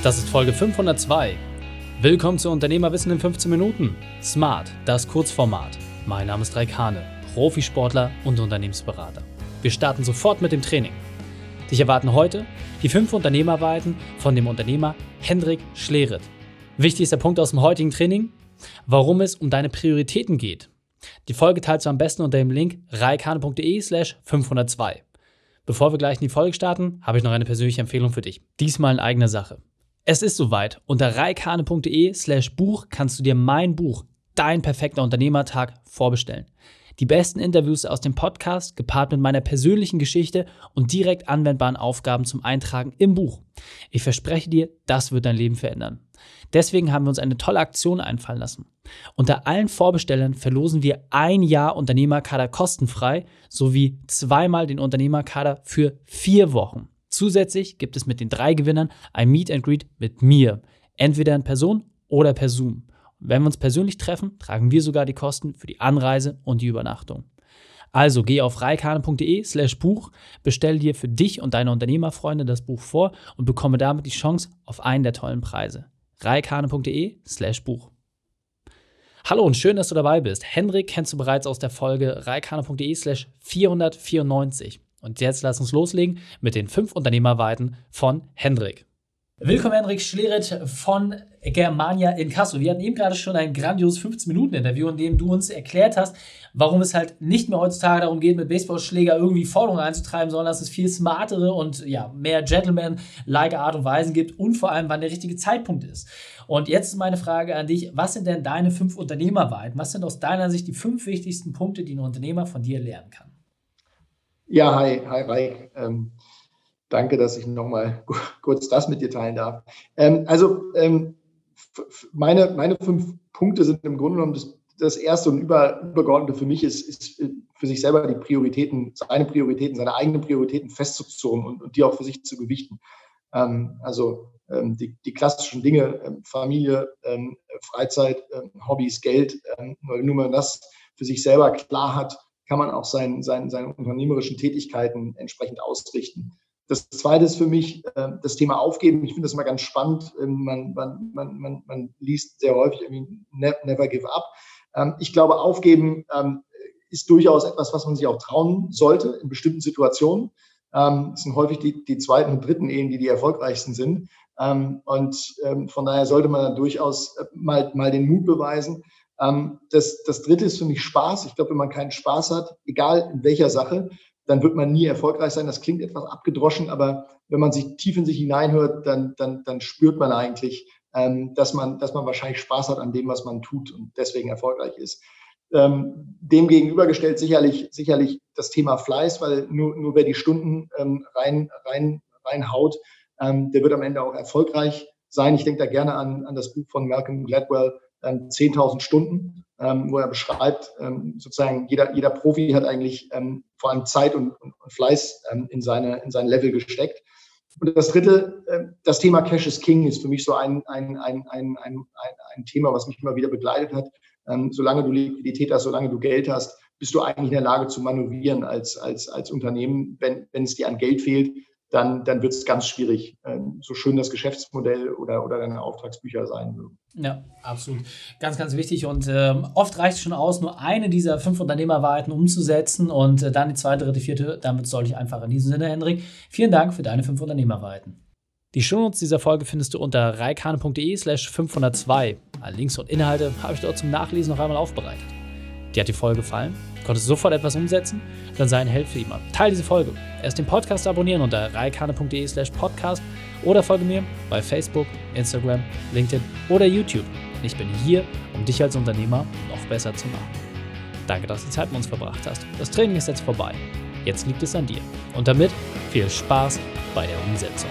Das ist Folge 502. Willkommen zu Unternehmerwissen in 15 Minuten. Smart, das Kurzformat. Mein Name ist Raik Hane, Profisportler und Unternehmensberater. Wir starten sofort mit dem Training. Dich erwarten heute die fünf Unternehmerweiten von dem Unternehmer Hendrik Schleret. Wichtig ist der Punkt aus dem heutigen Training, warum es um deine Prioritäten geht. Die Folge teilst du am besten unter dem Link reikane.de slash 502. Bevor wir gleich in die Folge starten, habe ich noch eine persönliche Empfehlung für dich. Diesmal in eigener Sache. Es ist soweit. Unter reikane.de slash Buch kannst du dir mein Buch, Dein perfekter Unternehmertag, vorbestellen. Die besten Interviews aus dem Podcast, gepaart mit meiner persönlichen Geschichte und direkt anwendbaren Aufgaben zum Eintragen im Buch. Ich verspreche dir, das wird dein Leben verändern. Deswegen haben wir uns eine tolle Aktion einfallen lassen. Unter allen Vorbestellern verlosen wir ein Jahr Unternehmerkader kostenfrei sowie zweimal den Unternehmerkader für vier Wochen. Zusätzlich gibt es mit den drei Gewinnern ein Meet and Greet mit mir, entweder in Person oder per Zoom. Wenn wir uns persönlich treffen, tragen wir sogar die Kosten für die Anreise und die Übernachtung. Also geh auf reikane.de slash Buch, bestell dir für dich und deine Unternehmerfreunde das Buch vor und bekomme damit die Chance auf einen der tollen Preise. reikane.de slash Buch. Hallo und schön, dass du dabei bist. Henrik kennst du bereits aus der Folge reikane.de slash 494. Und jetzt lass uns loslegen mit den fünf Unternehmerweiten von Hendrik. Willkommen, Hendrik Schleret von Germania in Kassel. Wir hatten eben gerade schon ein grandioses 15-Minuten-Interview, in dem du uns erklärt hast, warum es halt nicht mehr heutzutage darum geht, mit Baseballschläger irgendwie Forderungen einzutreiben, sondern dass es viel smartere und ja, mehr Gentleman-like Art und Weisen gibt und vor allem, wann der richtige Zeitpunkt ist. Und jetzt ist meine Frage an dich, was sind denn deine fünf Unternehmerweiten? Was sind aus deiner Sicht die fünf wichtigsten Punkte, die ein Unternehmer von dir lernen kann? Ja, hi, hi, Raik. Ähm, danke, dass ich nochmal kurz das mit dir teilen darf. Ähm, also, ähm, meine, meine fünf Punkte sind im Grunde genommen das, das erste und über, übergeordnete für mich ist, ist äh, für sich selber die Prioritäten, seine Prioritäten, seine eigenen Prioritäten festzuzurren und, und die auch für sich zu gewichten. Ähm, also ähm, die, die, klassischen Dinge, ähm, Familie, Freizeit, Hobbys, Geld, nur man das für sich selber klar hat, kann man auch sein, sein, seine unternehmerischen Tätigkeiten entsprechend ausrichten. Das zweite ist für mich äh, das Thema Aufgeben. Ich finde das immer ganz spannend. Ähm, man, man, man, man, man liest sehr häufig irgendwie never give up. Ähm, ich glaube, Aufgeben ähm, ist durchaus etwas, was man sich auch trauen sollte in bestimmten Situationen. Ähm, es sind häufig die, die zweiten und dritten Ehen, die die erfolgreichsten sind. Ähm, und ähm, von daher sollte man dann durchaus äh, mal, mal den Mut beweisen, ähm, das, das dritte ist für mich Spaß. Ich glaube, wenn man keinen Spaß hat, egal in welcher Sache, dann wird man nie erfolgreich sein. Das klingt etwas abgedroschen, aber wenn man sich tief in sich hineinhört, dann, dann, dann spürt man eigentlich, ähm, dass, man, dass man wahrscheinlich Spaß hat an dem, was man tut und deswegen erfolgreich ist. Ähm, dem gegenübergestellt sicherlich, sicherlich das Thema Fleiß, weil nur, nur wer die Stunden ähm, rein, rein, reinhaut, ähm, der wird am Ende auch erfolgreich sein. Ich denke da gerne an, an das Buch von Malcolm Gladwell, 10.000 ähm, Stunden, ähm, wo er beschreibt, ähm, sozusagen jeder, jeder Profi hat eigentlich ähm, vor allem Zeit und, Fleiß in, seine, in sein Level gesteckt. Und das dritte, das Thema Cash is King ist für mich so ein, ein, ein, ein, ein, ein Thema, was mich immer wieder begleitet hat. Solange du Liquidität hast, solange du Geld hast, bist du eigentlich in der Lage zu manövrieren als, als, als Unternehmen. Wenn, wenn es dir an Geld fehlt, dann, dann wird es ganz schwierig, ähm, so schön das Geschäftsmodell oder, oder deine Auftragsbücher sein mögen. Ja, absolut. Ganz, ganz wichtig. Und ähm, oft reicht es schon aus, nur eine dieser fünf Unternehmerwahrheiten umzusetzen und äh, dann die zweite, dritte, vierte. Damit soll ich einfach in diesem Sinne, Hendrik. Vielen Dank für deine fünf Unternehmerwahrheiten. Die Shownotes dieser Folge findest du unter reikane.de slash 502. Alle Links und Inhalte habe ich dort zum Nachlesen noch einmal aufbereitet. Dir hat die Folge gefallen? Konntest du sofort etwas umsetzen? Dann sei ein Held für jemanden. Teil diese Folge. Erst den Podcast abonnieren unter reikane.de slash podcast oder folge mir bei Facebook, Instagram, LinkedIn oder YouTube. Ich bin hier, um dich als Unternehmer noch besser zu machen. Danke, dass du Zeit mit uns verbracht hast. Das Training ist jetzt vorbei. Jetzt liegt es an dir. Und damit viel Spaß bei der Umsetzung.